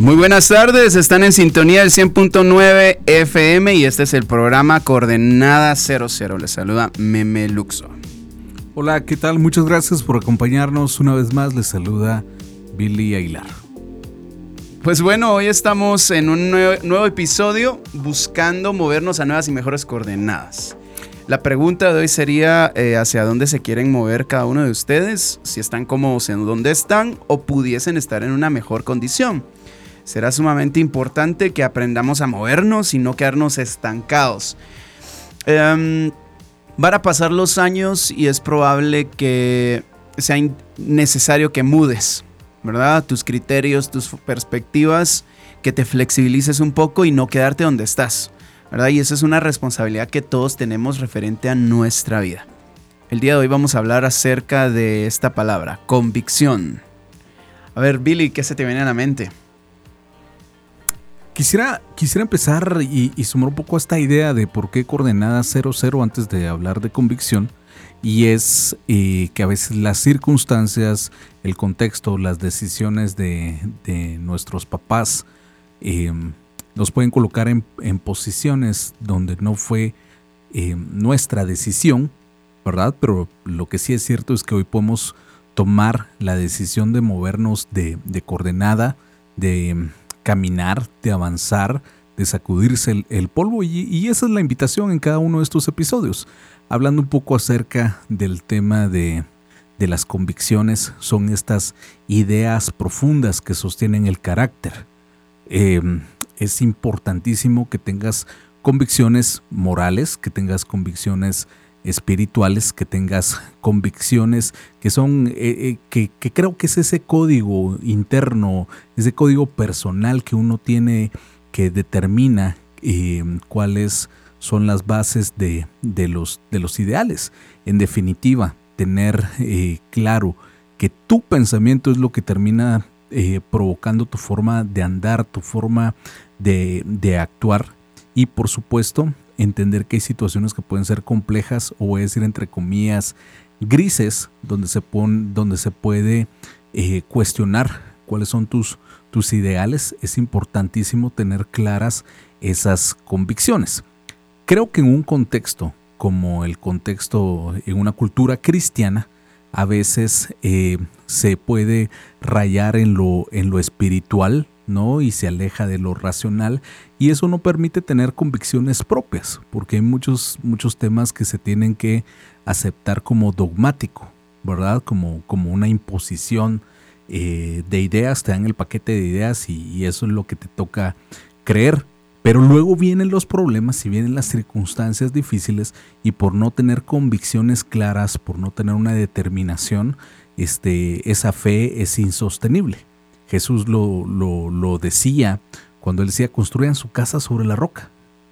Muy buenas tardes, están en sintonía del 100.9 FM y este es el programa Coordenada 00. Les saluda Meme Luxo. Hola, ¿qué tal? Muchas gracias por acompañarnos. Una vez más les saluda Billy Aguilar. Pues bueno, hoy estamos en un nuevo, episodio buscando movernos a nuevas y mejores coordenadas. La pregunta de hoy sería eh, hacia dónde se quieren mover cada uno de ustedes, si están cómodos en donde están o pudiesen estar en una mejor condición será sumamente importante que aprendamos a movernos y no quedarnos estancados. Em, van a pasar los años y es probable que sea necesario que mudes, ¿verdad? Tus criterios, tus perspectivas, que te flexibilices un poco y no quedarte donde estás, ¿verdad? Y esa es una responsabilidad que todos tenemos referente a nuestra vida. El día de hoy vamos a hablar acerca de esta palabra, convicción. A ver, Billy, ¿qué se te viene a la mente? Quisiera, quisiera empezar y, sumar un poco a esta idea de por qué coordenada 00 antes de hablar de convicción. Y es eh, que a veces las circunstancias, el contexto, las decisiones de, nuestros papás em, nos pueden colocar en, posiciones donde no fue em, nuestra decisión, ¿verdad? Pero lo que sí es cierto es que hoy podemos tomar la decisión de movernos de, de coordenada, de caminar, de avanzar, de sacudirse el, polvo y, esa es la invitación en cada uno de estos episodios. Hablando un poco acerca del tema de, las convicciones, son estas ideas profundas que sostienen el carácter. Em, es importantísimo que tengas convicciones morales, que tengas convicciones espirituales, que tengas convicciones que son, eh, eh, que, creo que es ese código interno, ese código personal que uno tiene que determina eh, cuáles son las bases de, los, de los ideales. En definitiva, tener claro que tu pensamiento es lo que termina provocando tu forma de andar, tu forma de, de actuar y por supuesto entender que hay situaciones que pueden ser complejas o voy a decir entre comillas grises donde se, pone, donde se puede eh, cuestionar cuáles son tus, tus ideales. Es importantísimo tener claras esas convicciones. Creo que en un contexto como el contexto en una cultura cristiana, a veces eh, se puede rayar en lo, en lo espiritual, ¿no? Y se aleja de lo racional y eso no permite tener convicciones propias, porque hay muchos, muchos temas que se tienen que aceptar como dogmático, ¿verdad? Como, como una imposición eh, de ideas, te dan el paquete de ideas y, eso es lo que te toca creer. Pero luego vienen los problemas y vienen las circunstancias difíciles y por no tener convicciones claras, por no tener una determinación, este, esa fe es insostenible. Jesús lo, lo, decía cuando él decía, construyan su casa sobre la roca,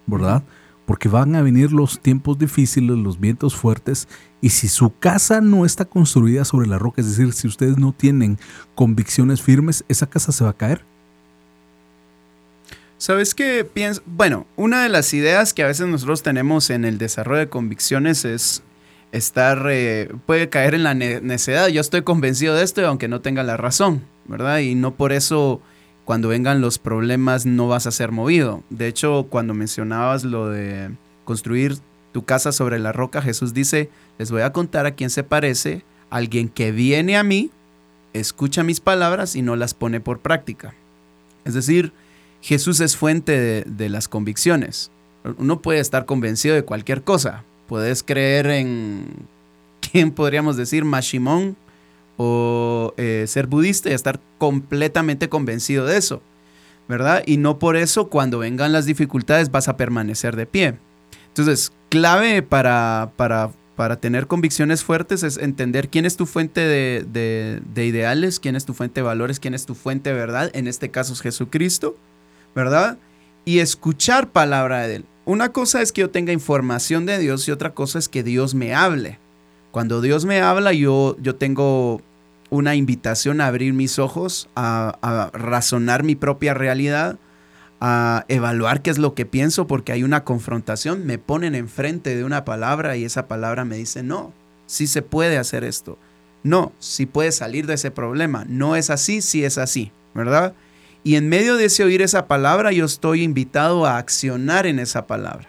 ¿verdad? Porque van a venir los tiempos difíciles, los vientos fuertes, y si su casa no está construida sobre la roca, es decir, si ustedes no tienen convicciones firmes, esa casa se va a caer. ¿Sabes qué pienso? Bueno, una de las ideas que a veces nosotros tenemos en el desarrollo de convicciones es estar, eh, puede caer en la necedad. Yo estoy convencido de esto, aunque no tenga la razón. ¿Verdad? Y no por eso cuando vengan los problemas no vas a ser movido. De hecho, cuando mencionabas lo de construir tu casa sobre la roca, Jesús dice, les voy a contar a quién se parece, alguien que viene a mí, escucha mis palabras y no las pone por práctica. Es decir, Jesús es fuente de, las convicciones. Uno puede estar convencido de cualquier cosa. Puedes creer en, ¿quién podríamos decir? Mashimón, o eh, ser budista y estar completamente convencido de eso, ¿verdad? Y no por eso cuando vengan las dificultades vas a permanecer de pie. Entonces, clave para, para, para tener convicciones fuertes es entender quién es tu fuente de, de, ideales, quién es tu fuente de valores, quién es tu fuente de verdad, en este caso es Jesucristo, ¿verdad? Y escuchar palabra de Él. una cosa es que yo tenga información de Dios y otra cosa es que Dios me hable. Cuando Dios me habla, yo, yo tengo una invitación a abrir mis ojos, a, razonar mi propia realidad, a evaluar qué es lo que pienso porque hay una confrontación, me ponen enfrente de una palabra y esa palabra me dice, no, sí se puede hacer esto. No, sí puede salir de ese problema. No es así, sí es así, ¿verdad? Y en medio de ese oír esa palabra, yo estoy invitado a accionar en esa palabra.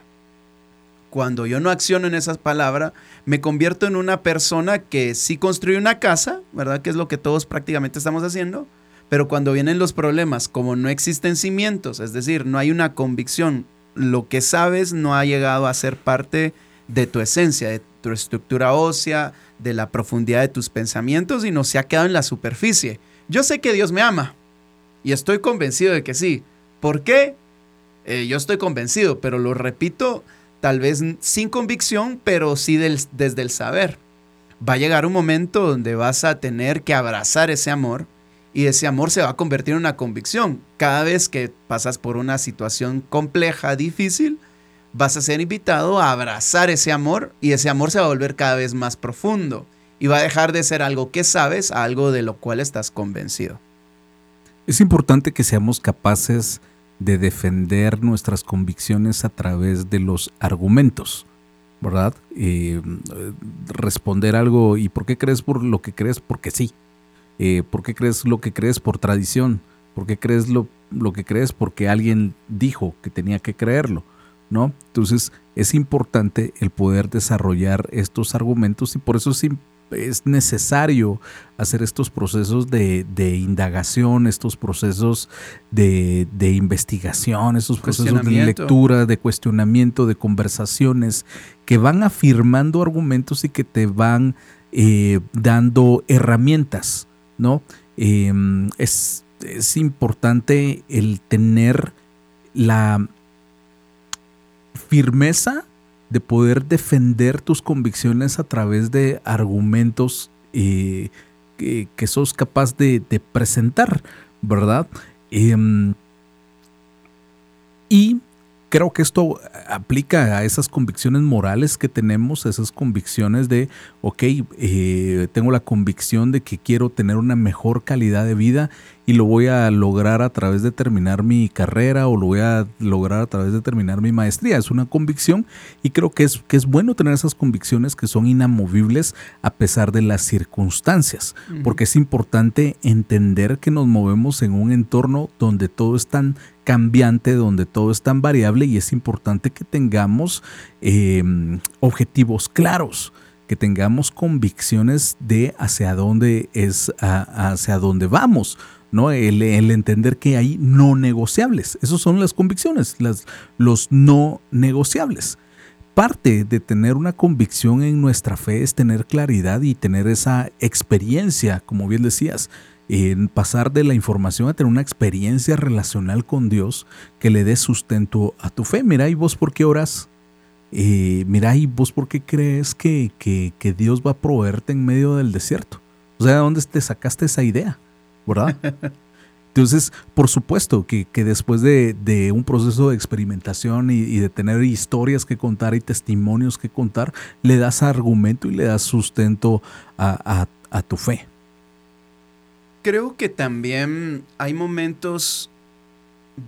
Cuando yo no acciono en esa palabra, me convierto en una persona que sí construye una casa, ¿verdad? Que es lo que todos prácticamente estamos haciendo, pero cuando vienen los problemas, como no existen cimientos, es decir, no hay una convicción, lo que sabes no ha llegado a ser parte de tu esencia, de tu estructura ósea, de la profundidad de tus pensamientos y no se ha quedado en la superficie. Yo sé que Dios me ama y estoy convencido de que sí. ¿Por qué? Eh, yo estoy convencido, pero lo repito, tal vez sin convicción, pero sí desde el saber. Va a llegar un momento donde vas a tener que abrazar ese amor y ese amor se va a convertir en una convicción. Cada vez que pasas por una situación compleja, difícil, vas a ser invitado a abrazar ese amor y ese amor se va a volver cada vez más profundo y va a dejar de ser algo que sabes a algo de lo cual estás convencido. Es importante que seamos capaces de defender nuestras convicciones a través de los argumentos, ¿verdad? Eh, responder algo, ¿y por qué crees por lo que crees? Porque sí. Eh, ¿Por qué crees lo que crees por tradición? ¿Por qué crees lo, lo que crees porque alguien dijo que tenía que creerlo? ¿No? Entonces es importante el poder desarrollar estos argumentos y por eso es, es necesario hacer estos procesos de, indagación, estos procesos de, investigación, estos procesos de lectura, de cuestionamiento, de conversaciones que van afirmando argumentos y que te van eh, dando herramientas ¿no? Em, es, importante el tener la firmeza de poder defender tus convicciones a través de argumentos eh, que, sos capaz de, presentar, ¿verdad? Em, y creo que esto aplica a esas convicciones morales que tenemos, esas convicciones de, ok, eh, tengo la convicción de que quiero tener una mejor calidad de vida y lo voy a lograr a través de terminar mi carrera o lo voy a lograr a través de terminar mi maestría. Es una convicción y creo que es, que es bueno tener esas convicciones que son inamovibles a pesar de las circunstancias, porque es importante entender que nos movemos en un entorno donde todo es tan cambiante, donde todo es tan variable y es importante que tengamos em, objetivos claros que tengamos convicciones de hacia dónde es, hacia dónde vamos. ¿no? El, entender que hay no negociables. Esas son las convicciones, los no negociables. Parte de tener una convicción en nuestra fe es tener claridad y tener esa experiencia, como bien decías, en pasar de la información a tener una experiencia relacional con Dios que le dé sustento a tu fe. Mira, ¿y vos por qué oras? Eh, mira, ¿y vos por qué crees que, que, que Dios va a proveerte en medio del desierto? O sea, ¿de dónde te sacaste esa idea? ¿verdad? Entonces, por supuesto que, después de, un proceso de experimentación y, de tener historias que contar y testimonios que contar, le das argumento y le das sustento a, a tu fe. Creo que también hay momentos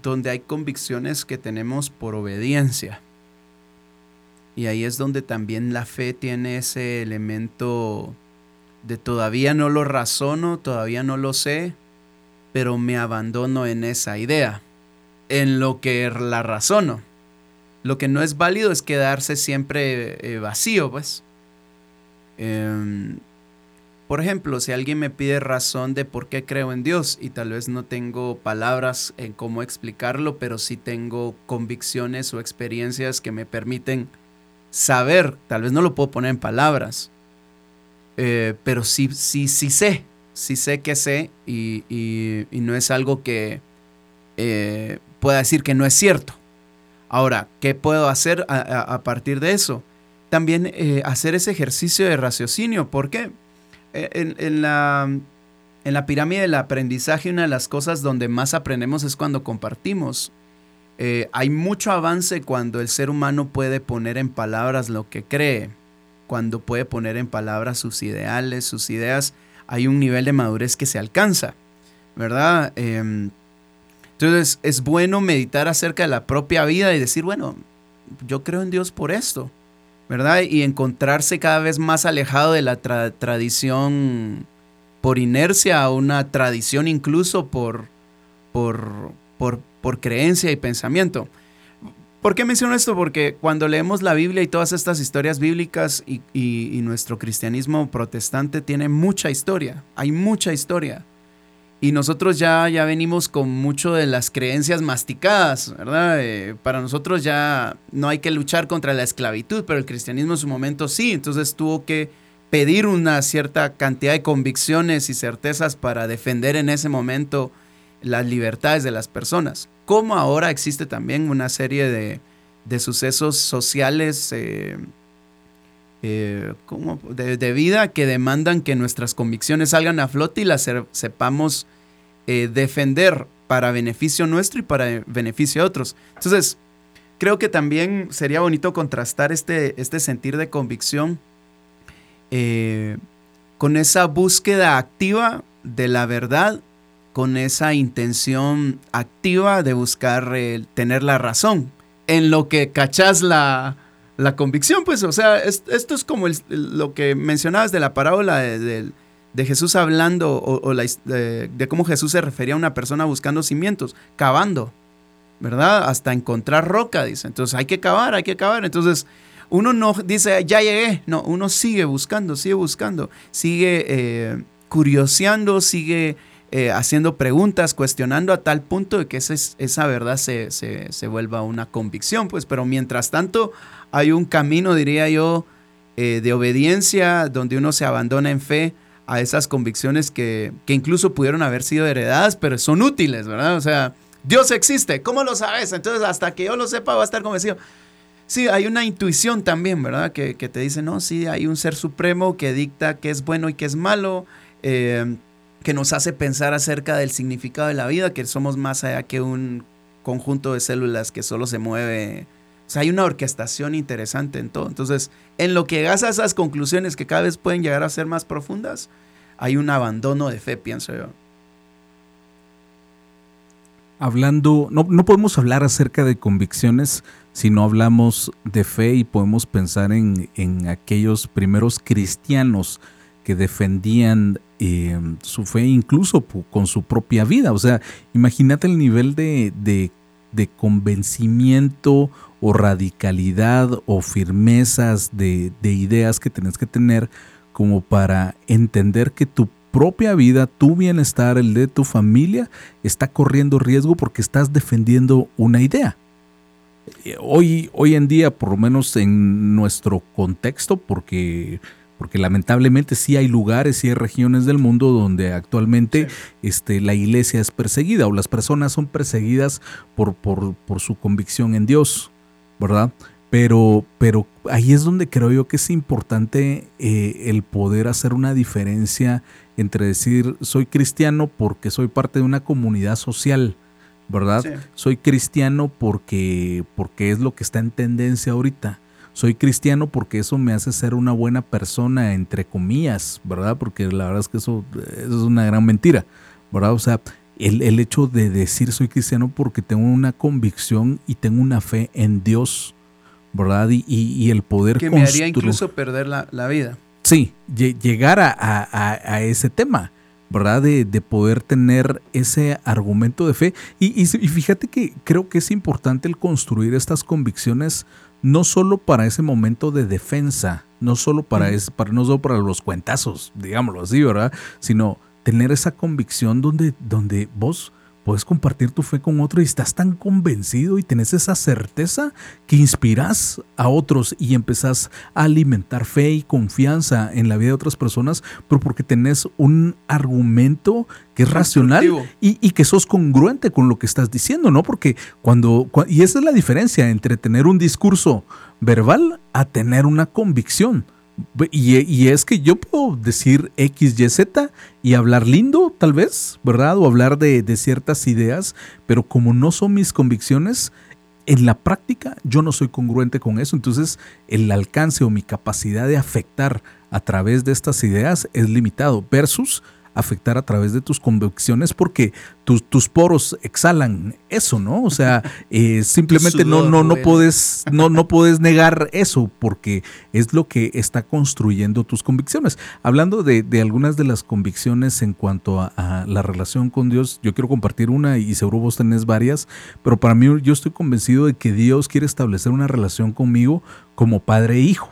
donde hay convicciones que tenemos por obediencia. Y ahí es donde también la fe tiene ese elemento de todavía no lo razono, todavía no lo sé, pero me abandono en esa idea, en lo que la razono. Lo que no es válido es quedarse siempre eh, vacío, pues. Em, por ejemplo, si alguien me pide razón de por qué creo en Dios y tal vez no tengo palabras en cómo explicarlo, pero sí tengo convicciones o experiencias que me permiten saber, tal vez no lo puedo poner en palabras, eh, pero sí, sí, sí sé, sí sé que sé y, no es algo que eh, pueda decir que no es cierto. Ahora, ¿qué puedo hacer a, partir de eso? También eh, hacer ese ejercicio de raciocinio. ¿Por qué? En, la, en la pirámide del aprendizaje, una de las cosas donde más aprendemos es cuando compartimos. eh, hay mucho avance cuando el ser humano puede poner en palabras lo que cree, cuando puede poner en palabras sus ideales, sus ideas. Hay un nivel de madurez que se alcanza, ¿verdad? Em, entonces es bueno meditar acerca de la propia vida y decir, bueno, yo creo en Dios por esto, ¿verdad? Y encontrarse cada vez más alejado de la tradición por inercia una tradición incluso por, por, por, por creencia y pensamiento. ¿Por qué menciono esto? Porque cuando leemos la Biblia y todas estas historias bíblicas y, y, nuestro cristianismo protestante tiene mucha historia, hay mucha historia. Y nosotros ya, ya venimos con mucho de las creencias masticadas, ¿verdad? Eh, para nosotros ya no hay que luchar contra la esclavitud, pero el cristianismo en su momento sí, entonces tuvo que pedir una cierta cantidad de convicciones y certezas para defender en ese momento las libertades de las personas. Como ahora existe también una serie de, sucesos sociales eh, eh, de, vida que demandan que nuestras convicciones salgan a flote y las sepamos eh, defender para beneficio nuestro y para beneficio de otros. Entonces, creo que también sería bonito contrastar este, este sentir de convicción con esa búsqueda activa de la verdad con esa intención activa de buscar eh, tener la razón en lo que cachas la, la convicción, pues, o sea, esto es como lo que mencionabas de la parábola de, Jesús hablando o, de, cómo Jesús se refería a una persona buscando cimientos, cavando, ¿verdad? Hasta encontrar roca, dice. Entonces hay que cavar, hay que cavar. Entonces uno no dice, ya llegué, no, uno sigue buscando, sigue buscando, sigue eh, curioseando, sigue eh, haciendo preguntas, cuestionando a tal punto de que esa, esa verdad se, se, vuelva una convicción, pues, pero mientras tanto hay un camino, diría yo, eh, de obediencia donde uno se abandona en fe a esas convicciones que, que incluso pudieron haber sido heredadas, pero son útiles, ¿verdad? O sea, Dios existe, ¿cómo lo sabes? Entonces, hasta que yo lo sepa, va a estar convencido. Sí, hay una intuición también, ¿verdad? Que, que, te dice, no, sí, hay un ser supremo que dicta qué es bueno y qué es malo. Eh, que nos hace pensar acerca del significado de la vida, que somos más allá que un conjunto de células que solo se mueve. O sea, hay una orquestación interesante en todo. Entonces, en lo que llegas a esas conclusiones que cada vez pueden llegar a ser más profundas, hay un abandono de fe, pienso yo. Hablando, no, no podemos hablar acerca de convicciones si no hablamos de fe y podemos pensar en, en aquellos primeros cristianos que defendían eh, su fe incluso con su propia vida. O sea, imagínate el nivel de, de, convencimiento o radicalidad o firmezas de, de ideas que tenés que tener como para entender que tu propia vida, tu bienestar, el de tu familia, está corriendo riesgo porque estás defendiendo una idea. Hoy, hoy en día, por lo menos en nuestro contexto, porque porque lamentablemente sí hay lugares y hay regiones del mundo donde actualmente este, la iglesia es perseguida o las personas son perseguidas por, por, por su convicción en Dios, ¿verdad? Pero, pero ahí es donde creo yo que es importante eh, el poder hacer una diferencia entre decir soy cristiano porque soy parte de una comunidad social, ¿verdad? Soy cristiano porque, porque es lo que está en tendencia ahorita soy cristiano porque eso me hace ser una buena persona, entre comillas, ¿verdad? Porque la verdad es que eso, es una gran mentira, ¿verdad? O sea, el, el, hecho de decir soy cristiano porque tengo una convicción y tengo una fe en Dios, ¿verdad? Y, y, el poder... Que me haría incluso perder la, la vida. Sí, llegar a, a, a, ese tema, ¿verdad? De, de, poder tener ese argumento de fe. Y, y, y, fíjate que creo que es importante el construir estas convicciones no solo para ese momento de defensa, no solo para, para, no solo para los cuentazos, digámoslo así, ¿verdad? Sino tener esa convicción donde, donde vos puedes compartir tu fe con otro y estás tan convencido y tenés esa certeza que inspiras a otros y empezás a alimentar fe y confianza en la vida de otras personas, pero porque tenés un argumento que es racional y, y, que sos congruente con lo que estás diciendo, ¿no? Porque cuando, y esa es la diferencia entre tener un discurso verbal a tener una convicción. Y, es que yo puedo decir X, Y, Z y hablar lindo, tal vez, ¿verdad? O hablar de, de ciertas ideas, pero como no son mis convicciones, en la práctica yo no soy congruente con eso, entonces el alcance o mi capacidad de afectar a través de estas ideas es limitado versus afectar a través de tus convicciones porque tus, tus poros exhalan eso, ¿no? O sea, eh, simplemente no, no, no, puedes, no, no puedes negar eso porque es lo que está construyendo tus convicciones. Hablando de, algunas de las convicciones en cuanto a, a, la relación con Dios, yo quiero compartir una y seguro vos tenés varias, pero para mí yo estoy convencido de que Dios quiere establecer una relación conmigo como padre e hijo,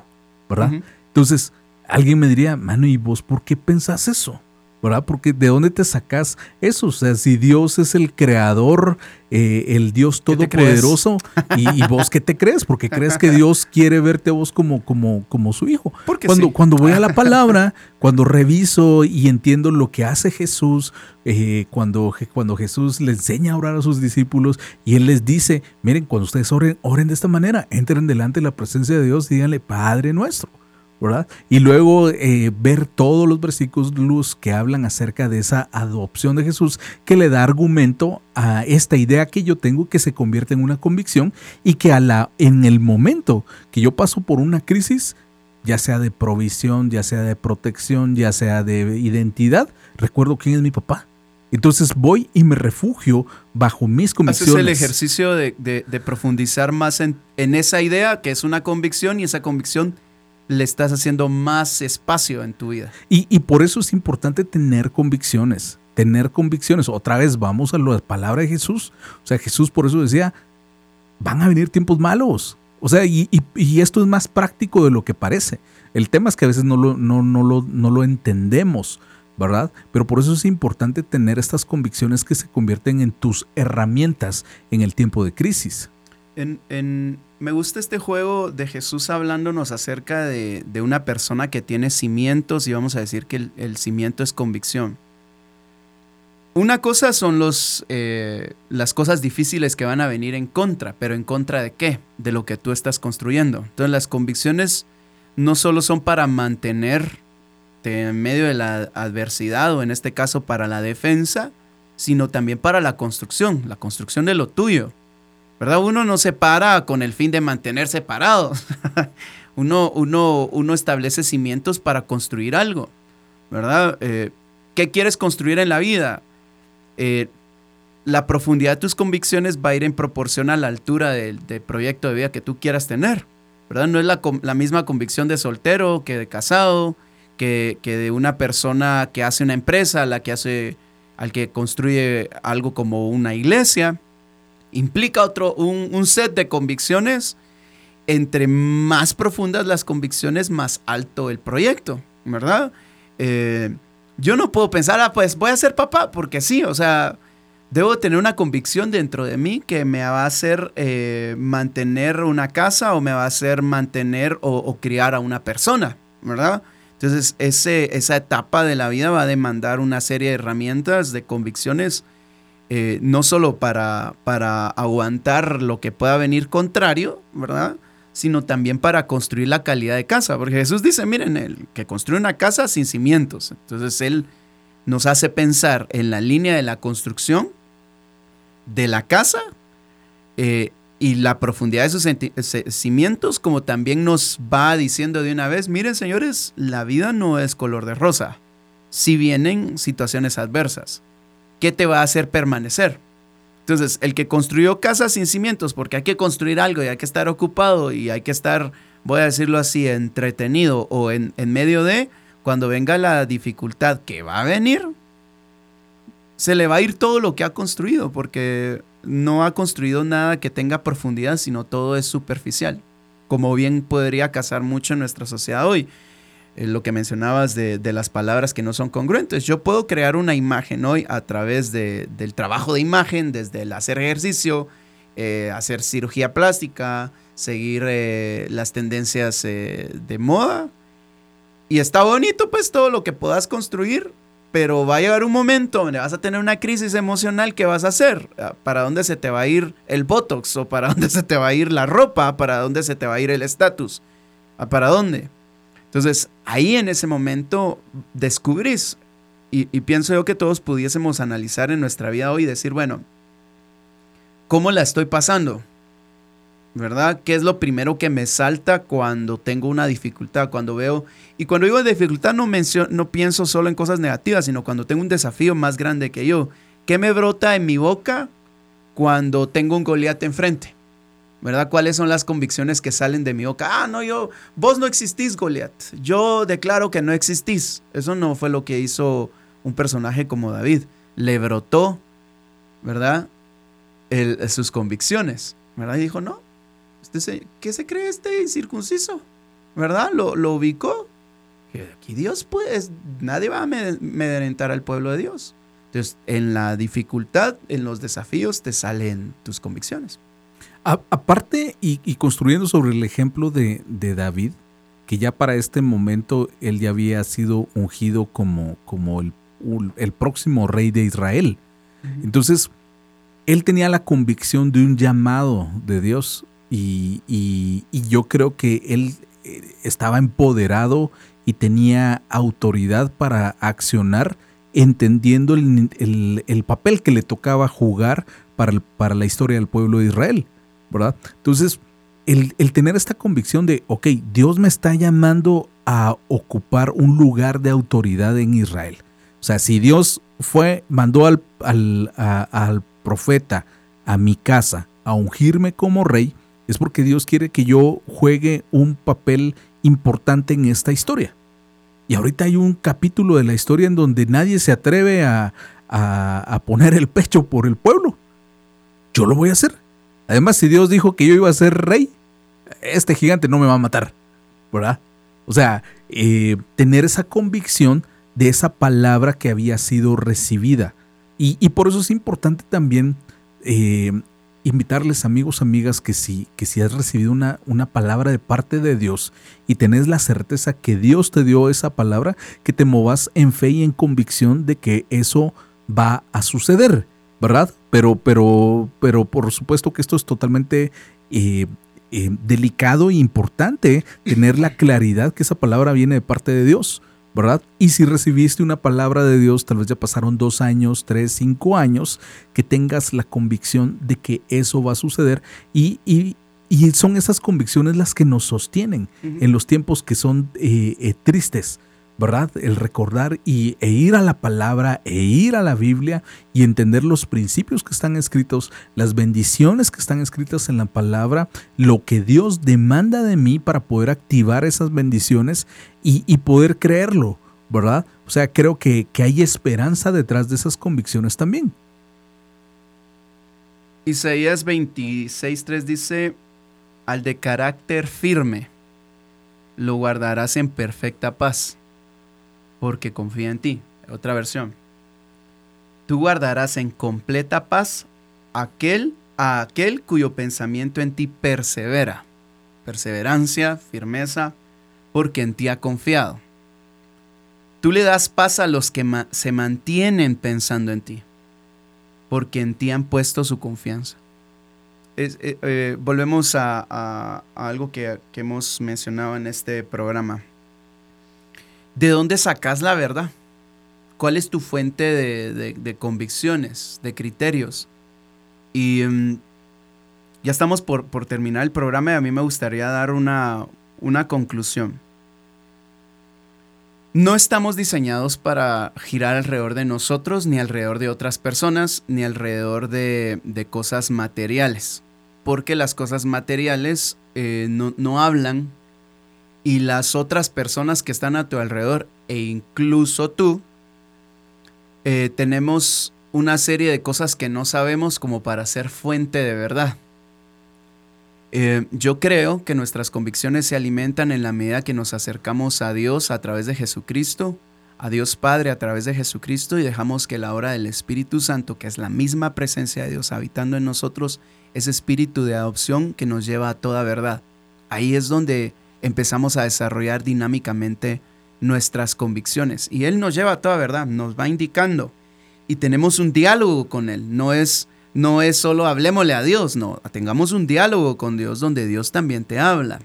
¿verdad? Entonces, alguien me diría, mano, ¿y vos por qué pensás eso? ¿Verdad? Porque de dónde te sacas eso, o sea, si Dios es el creador, eh, el Dios todopoderoso, y, vos qué te crees, porque crees que Dios quiere verte a vos como, como, como su hijo. Porque cuando, cuando voy a la palabra, cuando reviso y entiendo lo que hace Jesús, eh, cuando, cuando Jesús le enseña a orar a sus discípulos y él les dice, miren, cuando ustedes oren, oren de esta manera, entren delante de la presencia de Dios y díganle, Padre nuestro. Y luego eh, ver todos los versículos luz que hablan acerca de esa adopción de Jesús que le da argumento a esta idea que yo tengo que se convierte en una convicción y que a la, en el momento que yo paso por una crisis, ya sea de provisión, ya sea de protección, ya sea de identidad, recuerdo quién es mi papá. Entonces voy y me refugio bajo mis convicciones. Haces el ejercicio de, profundizar más en, en esa idea que es una convicción y esa convicción le estás haciendo más espacio en tu vida. Y, por eso es importante tener convicciones, tener convicciones. Otra vez vamos a la palabra de Jesús. O sea, Jesús por eso decía, van a venir tiempos malos. O sea, y, esto es más práctico de lo que parece. El tema es que a veces no lo, no, lo entendemos. ¿verdad? Pero por eso es importante tener estas convicciones que se convierten en tus herramientas en el tiempo de crisis. Me gusta este juego de Jesús hablándonos acerca de, una persona que tiene cimientos y vamos a decir que el, cimiento es convicción. Una cosa son los, eh, las cosas difíciles que van a venir en contra, pero en contra de qué? De lo que tú estás construyendo. Entonces las convicciones no solo son para mantenerte en medio de la adversidad o en este caso para la defensa, sino también para la construcción, la construcción de lo tuyo. ¿Verdad? Uno no se para con el fin de mantenerse parado. uno, uno, uno establece cimientos para construir algo, ¿verdad? Eh, ¿Qué quieres construir en la vida? Eh, la profundidad de tus convicciones va a ir en proporción a la altura del, proyecto de vida que tú quieras tener, ¿verdad? No es la, la misma convicción de soltero que de casado, que, que, de una persona que hace una empresa, la que hace, al que construye algo como una iglesia implica otro, un, set de convicciones. Entre más profundas las convicciones, más alto el proyecto, ¿verdad? Eh, yo no puedo pensar, ah, pues voy a ser papá, porque sí, o sea, debo tener una convicción dentro de mí que me va a hacer eh, mantener una casa o me va a hacer mantener o, criar a una persona, ¿verdad? Entonces, ese, esa etapa de la vida va a demandar una serie de herramientas, de convicciones eh, no solo para, para aguantar lo que pueda venir contrario, ¿verdad? Sino también para construir la calidad de casa. Porque Jesús dice, miren, el que construye una casa sin cimientos. Entonces Él nos hace pensar en la línea de la construcción de la casa eh, y la profundidad de sus cimientos, como también nos va diciendo de una vez, miren señores, la vida no es color de rosa, si vienen situaciones adversas. ¿Qué te va a hacer permanecer? Entonces, el que construyó casas sin cimientos, porque hay que construir algo y hay que estar ocupado y hay que estar, voy a decirlo así, entretenido o en, medio de, cuando venga la dificultad que va a venir, se le va a ir todo lo que ha construido, porque no ha construido nada que tenga profundidad, sino todo es superficial, como bien podría casar mucho en nuestra sociedad hoy. Eh, lo que mencionabas de, las palabras que no son congruentes. Yo puedo crear una imagen hoy a través del trabajo de imagen, desde el hacer ejercicio, eh, hacer cirugía plástica, seguir eh, las tendencias de moda. Y está bonito pues todo lo que puedas construir, pero va a llegar un momento donde vas a tener una crisis emocional que vas a hacer. Ah, ¿Para dónde se te va a ir el Botox? ¿O para dónde se te va a ir la ropa? ¿Para dónde se te va a ir el estatus? ¿Para dónde? Entonces, ahí en ese momento descubrís, y, pienso yo que todos pudiésemos analizar en nuestra vida hoy y decir, bueno, ¿cómo la estoy pasando? ¿Verdad? ¿Qué es lo primero que me salta cuando tengo una dificultad? Cuando veo, y cuando digo dificultad no, menciono, no pienso solo en cosas negativas, sino cuando tengo un desafío más grande que yo. ¿Qué me brota en mi boca cuando tengo un Goliat enfrente? ¿Verdad? ¿Cuáles son las convicciones que salen de mi boca? Ah, no, yo, vos no existís, Goliat. Yo declaro que no existís. Eso no fue lo que hizo un personaje como David. Le brotó, ¿verdad? sus convicciones, ¿verdad? Y dijo, no, este ¿qué se cree este incircunciso? ¿Verdad? Lo, ubicó. aquí Dios, pues, nadie va a amedrentar al pueblo de Dios. Entonces, en la dificultad, en los desafíos, te salen tus convicciones aparte y, construyendo sobre el ejemplo de, David, que ya para este momento él ya había sido ungido como, como el, el próximo rey de Israel. Entonces, él tenía la convicción de un llamado de Dios y, yo creo que él eh, estaba empoderado y tenía autoridad para accionar entendiendo el, papel que le tocaba jugar para, para la historia del pueblo de Israel. ¿Verdad? Entonces, el, tener esta convicción de, ok, Dios me está llamando a ocupar un lugar de autoridad en Israel. O sea, si Dios fue, mandó al, al, profeta a mi casa a ungirme como rey, es porque Dios quiere que yo juegue un papel importante en esta historia. Y ahorita hay un capítulo de la historia en donde nadie se atreve a, a, poner el pecho por el pueblo. Yo lo voy a hacer. Además, si Dios dijo que yo iba a ser rey, este gigante no me va a matar, ¿verdad? O sea, eh, tener esa convicción de esa palabra que había sido recibida. Y, por eso es importante también eh, invitarles, amigos, amigas, que si, que si has recibido una, una palabra de parte de Dios y tenés la certeza que Dios te dio esa palabra, que te movas en fe y en convicción de que eso va a suceder. ¿Verdad? Pero, pero, pero por supuesto que esto es totalmente eh, eh, delicado e importante tener la claridad que esa palabra viene de parte de Dios, ¿verdad? Y si recibiste una palabra de Dios, tal vez ya pasaron dos años, tres, cinco años, que tengas la convicción de que eso va a suceder y, y, son esas convicciones las que nos sostienen en los tiempos que son eh, tristes ¿verdad? El recordar y, e ir a la palabra, e ir a la Biblia y entender los principios que están escritos, las bendiciones que están escritas en la palabra, lo que Dios demanda de mí para poder activar esas bendiciones y, poder creerlo, ¿verdad? O sea, creo que, que hay esperanza detrás de esas convicciones también. Isaías 26.3 dice, al de carácter firme, lo guardarás en perfecta paz porque confía en ti. Otra versión. Tú guardarás en completa paz aquel, a aquel cuyo pensamiento en ti persevera. Perseverancia, firmeza, porque en ti ha confiado. Tú le das paz a los que se mantienen pensando en ti, porque en ti han puesto su confianza. Eh, eh, volvemos a, algo que, que hemos mencionado en este programa ¿De dónde sacas la verdad? ¿Cuál es tu fuente de, convicciones, de criterios? Y mm, ya estamos por, terminar el programa y a mí me gustaría dar una, una conclusión. No estamos diseñados para girar alrededor de nosotros, ni alrededor de otras personas, ni alrededor de, cosas materiales. Porque las cosas materiales eh, no, no, hablan y las otras personas que están a tu alrededor e incluso tú, eh, tenemos una serie de cosas que no sabemos como para ser fuente de verdad. Eh, yo creo que nuestras convicciones se alimentan en la medida que nos acercamos a Dios a través de Jesucristo, a Dios Padre a través de Jesucristo y dejamos que la obra del Espíritu Santo, que es la misma presencia de Dios habitando en nosotros, ese espíritu de adopción que nos lleva a toda verdad. Ahí es donde empezamos a desarrollar dinámicamente nuestras convicciones. Y Él nos lleva a toda verdad, nos va indicando. Y tenemos un diálogo con Él. No es, no es solo hablemosle a Dios, no. Tengamos un diálogo con Dios donde Dios también te habla.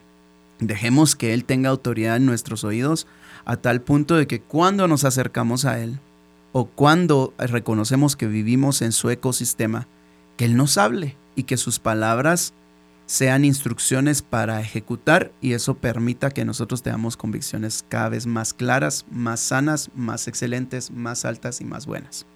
Dejemos que Él tenga autoridad en nuestros oídos a tal punto de que cuando nos acercamos a Él o cuando reconocemos que vivimos en su ecosistema, que Él nos hable y que sus palabras sean instrucciones para ejecutar y eso permita que nosotros tengamos convicciones cada vez más claras, más sanas, más excelentes, más altas y más buenas.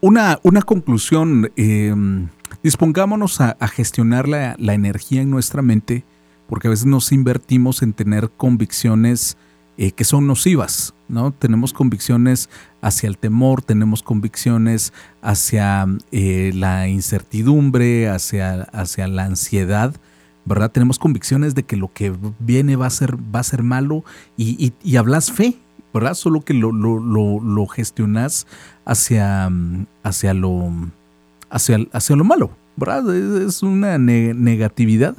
Una, una conclusión, em, dispongámonos a, gestionar la, la, energía en nuestra mente, porque a veces nos invertimos en tener convicciones eh, que son nocivas, ¿no? Tenemos convicciones hacia el temor, tenemos convicciones hacia eh, la incertidumbre, hacia, hacia la ansiedad, ¿verdad? Tenemos convicciones de que lo que viene va a ser, va a ser malo y, y, hablas fe, ¿verdad? Solo que lo, lo, lo, gestionas hacia, hacia, lo, hacia, hacia lo malo, ¿verdad? Es una negatividad.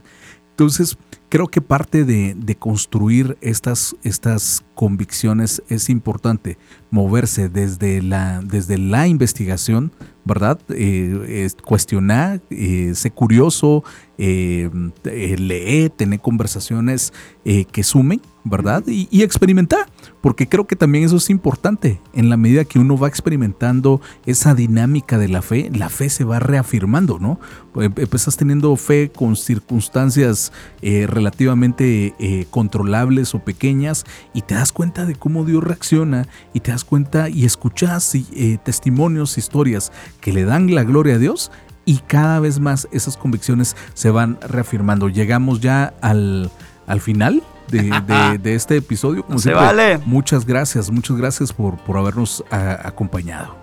Entonces, creo que parte de, construir estas, estas, convicciones es importante, moverse desde la, desde la investigación, ¿verdad? Eh, cuestionar, eh, ser curioso, eh, leer, tener conversaciones que sumen, ¿verdad? Y, experimentar, porque creo que también eso es importante. En la medida que uno va experimentando esa dinámica de la fe, la fe se va reafirmando, ¿no? Em, empezás teniendo fe con circunstancias eh, relativamente eh, controlables o pequeñas y te das cuenta de cómo Dios reacciona y te das cuenta y escuchas eh, testimonios, historias que le dan la gloria a Dios y cada vez más esas convicciones se van reafirmando. Llegamos ya al, al final de, este episodio. Como se vale. Muchas gracias, muchas gracias por, por habernos acompañado.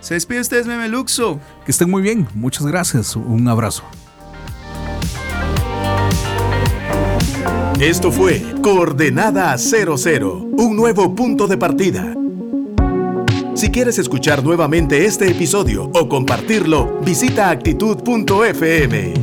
Se despide usted, Meme Luxo. Que estén muy bien, muchas gracias, un abrazo. Esto fue Coordenada 00, un nuevo punto de partida. Si quieres escuchar nuevamente este episodio o compartirlo, visita actitud.fm.